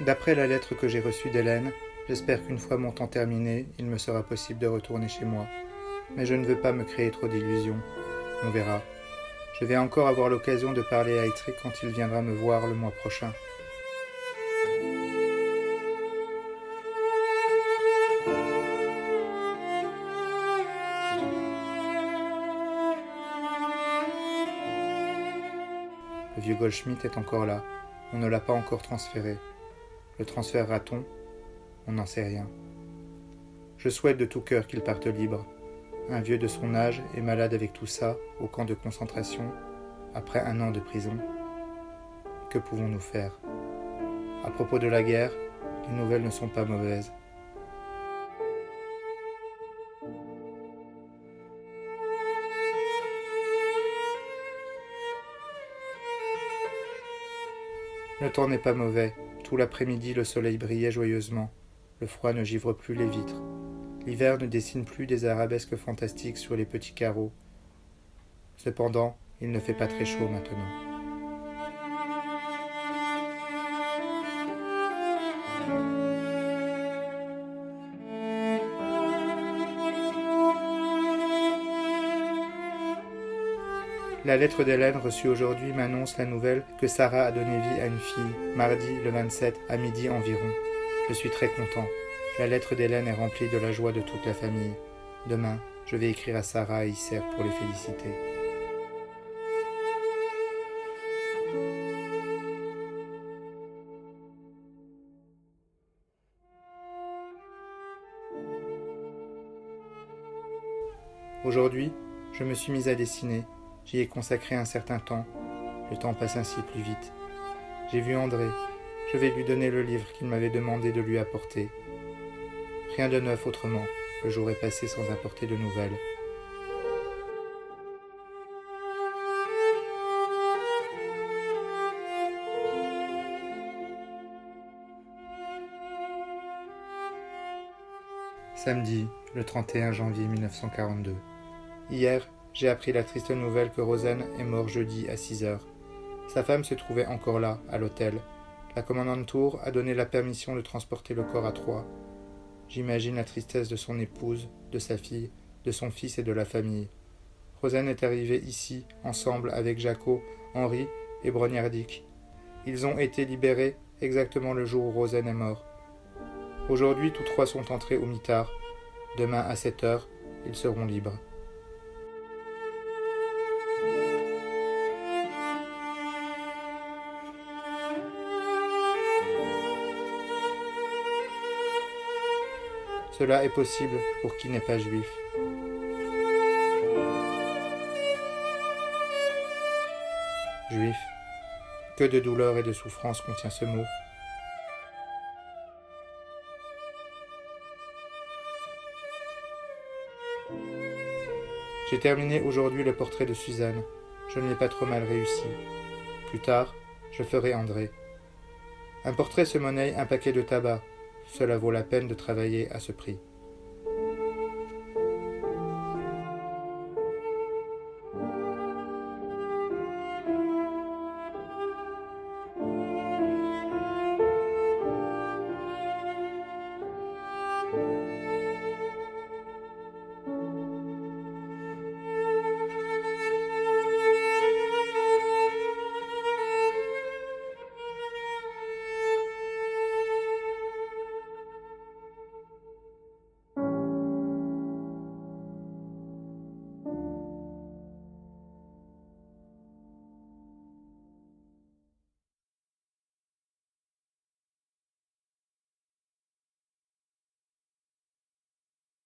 D'après la lettre que j'ai reçue d'Hélène, j'espère qu'une fois mon temps terminé, il me sera possible de retourner chez moi. Mais je ne veux pas me créer trop d'illusions. On verra. Je vais encore avoir l'occasion de parler à Eitri quand il viendra me voir le mois prochain. Le vieux Goldschmidt est encore là. On ne l'a pas encore transféré. Le transférera-t-on On n'en sait rien. Je souhaite de tout cœur qu'il parte libre. Un vieux de son âge est malade avec tout ça, au camp de concentration, après un an de prison. Que pouvons-nous faire? À propos de la guerre, les nouvelles ne sont pas mauvaises. Le temps n'est pas mauvais, tout l'après-midi, le soleil brillait joyeusement. Le froid ne givre plus les vitres. L'hiver ne dessine plus des arabesques fantastiques sur les petits carreaux. Cependant, il ne fait pas très chaud maintenant. La lettre d'Hélène reçue aujourd'hui m'annonce la nouvelle que Sarah a donné vie à une fille, mardi le 27 à midi environ. Je suis très content. La lettre d'Hélène est remplie de la joie de toute la famille. Demain, je vais écrire à Sarah et Isser pour les féliciter. Aujourd'hui, je me suis mise à dessiner J'y ai consacré un certain temps. Le temps passe ainsi plus vite. J'ai vu André. Je vais lui donner le livre qu'il m'avait demandé de lui apporter. Rien de neuf autrement. Le jour est passé sans apporter de nouvelles. Samedi, le 31 janvier 1942. Hier, j'ai appris la triste nouvelle que Rosen est mort jeudi à 6 heures. Sa femme se trouvait encore là, à l'hôtel. La commandante Tour a donné la permission de transporter le corps à Troyes. J'imagine la tristesse de son épouse, de sa fille, de son fils et de la famille. Rosen est arrivée ici, ensemble avec Jaco, Henri et Brognardic. Ils ont été libérés exactement le jour où Rosen est mort. Aujourd'hui, tous trois sont entrés au mitard. Demain à 7 heures, ils seront libres. Cela est possible pour qui n'est pas juif. Juif. Que de douleur et de souffrance contient ce mot. J'ai terminé aujourd'hui le portrait de Suzanne. Je ne l'ai pas trop mal réussi. Plus tard, je ferai André. Un portrait se monnaie un paquet de tabac, cela vaut la peine de travailler à ce prix.